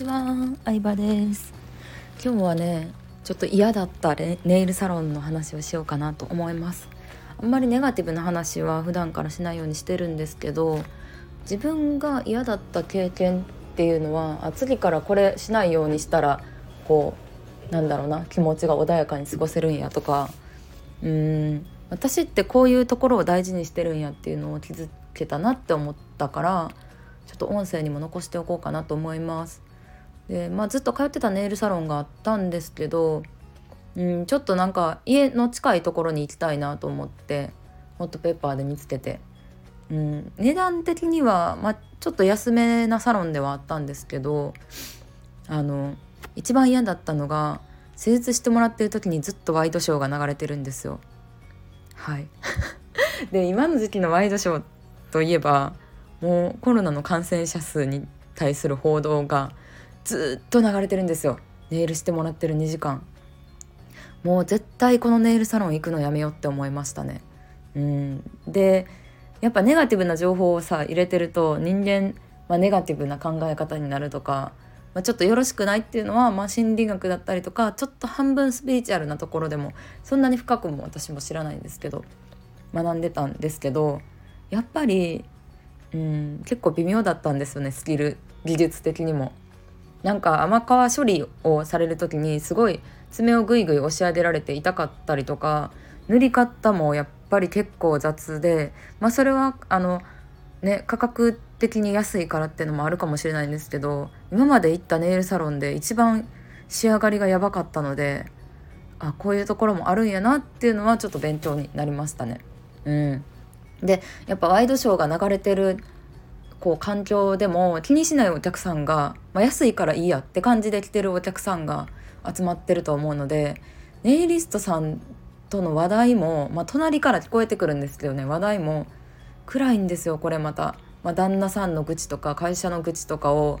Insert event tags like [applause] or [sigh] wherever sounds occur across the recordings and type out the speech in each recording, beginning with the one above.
ちは、相葉です今日はね、ちょっと嫌だったネイルサロンの話をしようかなと思いますあんまりネガティブな話は普段からしないようにしてるんですけど自分が嫌だった経験っていうのはあ次からこれしないようにしたらこうなんだろうな気持ちが穏やかに過ごせるんやとかうーん私ってこういうところを大事にしてるんやっていうのを気づけたなって思ったからちょっと音声にも残しておこうかなと思います。でまあ、ずっと通ってたネイルサロンがあったんですけど、うん、ちょっとなんか家の近いところに行きたいなと思ってホットペッパーで見つけて、うん、値段的には、まあ、ちょっと安めなサロンではあったんですけどあの一番嫌だったのが施術してもらってる時にずっとワイドショーが流れてるんですよ。はい [laughs] で今の時期のワイドショーといえばもうコロナの感染者数に対する報道がずっと流れてるんですよ。ネイルしてもらってる2時間。もう絶対このネイルサロン行くのやめようって思いましたね。うん。でやっぱネガティブな情報をさ入れてると人間、まあ、ネガティブな考え方になるとか、まあ、ちょっとよろしくないっていうのは、まあ、心理学だったりとかちょっと半分スピリチュアルなところでもそんなに深くも私も知らないんですけど学んでたんですけどやっぱりうん結構微妙だったんですよねスキル技術的にも。なんか甘皮処理をされる時にすごい爪をぐいぐい押し上げられて痛かったりとか塗り方もやっぱり結構雑でまあそれはあのね価格的に安いからっていうのもあるかもしれないんですけど今まで行ったネイルサロンで一番仕上がりがやばかったのであこういうところもあるんやなっていうのはちょっと勉強になりましたね。うん、でやっぱワイドショーが流れてるこう環境でも気にしないお客さんが、まあ、安いからいいやって感じで来てるお客さんが集まってると思うのでネイリストさんとの話題も、まあ、隣から聞こえてくるんですけどね。話題も暗いんですよこれまた、まあ、旦那さんの愚痴とか会社の愚痴とかを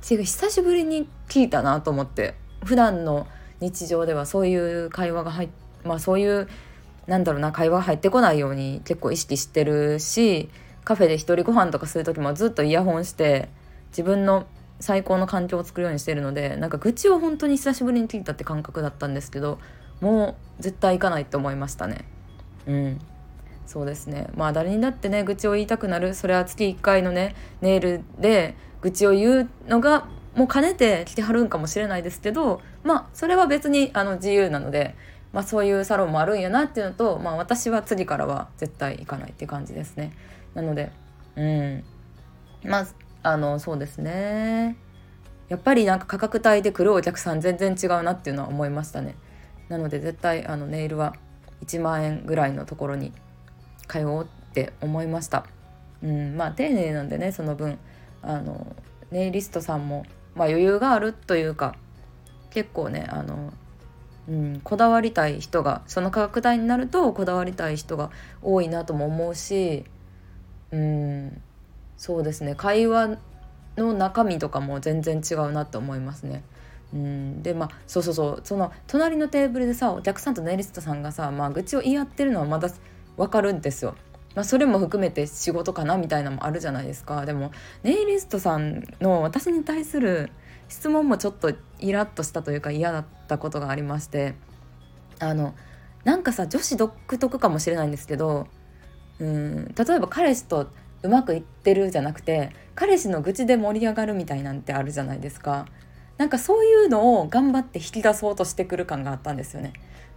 久しぶりに聞いたなと思って普段の日常ではそういう会話が入っまあそういうなんだろうな会話入ってこないように結構意識してるしカフェで一人ご飯とかする時もずっとイヤホンして自分の最高の環境を作るようにしてるのでなんか愚痴を本当に久しぶりに聞いたって感覚だったんですけどもう絶対行かないって思いましたね。うん。そうですね。まあ誰にだってね愚痴を言いたくなる。それは月1回のねネイルで愚痴を言うのがもう兼ねて来てはるんかもしれないですけどまあそれは別にあの自由なのでまあ、そういうサロンもあるんやなっていうのと、まあ、私は次からは絶対行かないっていう感じですね。なのでうんまああのそうですねやっぱりなんか価格帯で来るお客さん全然違うなっていうのは思いましたね。なので絶対あのネイルは1万円ぐらいのところに通おうって思いました。うん、まあ丁寧なんでねその分あのネイリストさんも、まあ、余裕があるというか結構ねあのうん、こだわりたい人がその価格帯になるとこだわりたい人が多いなとも思うし、うん、そうですね。会話の中身とかも全然違うなと思いますね。うん、でまあそうそうそう。その隣のテーブルでさお客さんとネイリストさんがさ、まあ、愚痴を言い合ってるのはまだ分かるんですよ。まあ、それも含めて仕事かなみたいなのもあるじゃないですか。でもネイリストさんの私に対する質問もちょっとイラッとしたというか嫌だったことがありまして。あのなんかさ女子独特かもしれないんですけどうん例えば彼氏とうまくいってるじゃなくて彼氏の愚痴で盛り上がるみたいなんてあるじゃないですか。なんかそういうのを頑張って引き出そうとしてくる感があったんですよね。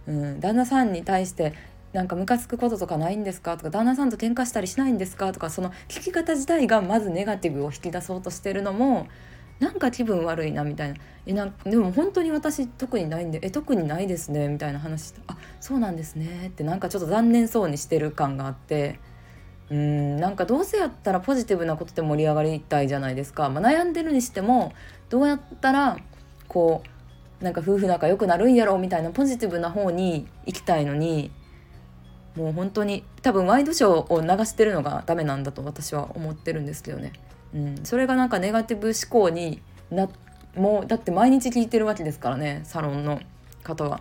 うん、旦那さんに対してなんかムカつくこととかないんですか？とか旦那さんと喧嘩したりしないんですか？とかその聞き方自体がまずネガティブを引き出そうとしてるのもなんか気分悪いなみたいな。えなでも本当に私特にないんでえ特にないですねみたいな話あそうなんですねってなんかちょっと残念そうにしてる感があって。うんなんかどうせやったらポジティブなことで盛り上がりたいじゃないですか、まあ、悩んでるにしてもどうやったらこうなんか夫婦仲良くなるんやろうみたいなポジティブな方に行きたいのにもう本当に多分ワイドショーを流してるのがダメなんだと私は思ってるんですけどね。うん、それがなんかネガティブ思考になもうだって毎日聞いてるわけですからねサロンの方は。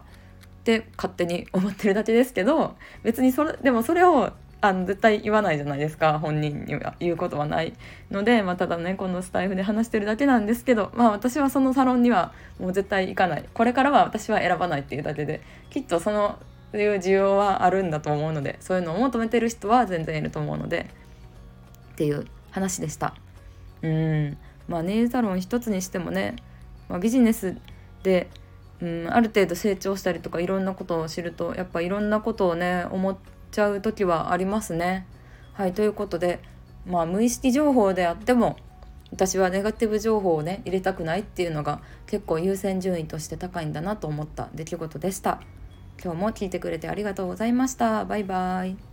って勝手に思ってるだけですけど別にそれでもそれをあの絶対言わないじゃないですか本人には言うことはないので、まあ、ただねこのスタイフで話してるだけなんですけど、まあ、私はそのサロンにはもう絶対行かないこれからは私は選ばないっていうだけできっとそのいう需要はあるんだと思うのでそういうのを求めてる人は全然いると思うのでっていう話でした。うんまあ、ネイルサロン一つにしてもね、まあ、ビジネスで、うん、ある程度成長したりとかいろんなことを知るとやっぱいろんなことをね思っちゃう時はありますね。はいということで、まあ、無意識情報であっても私はネガティブ情報をね入れたくないっていうのが結構優先順位として高いんだなと思った出来事でした。今日も聞いてくれてありがとうございました。バイバイ。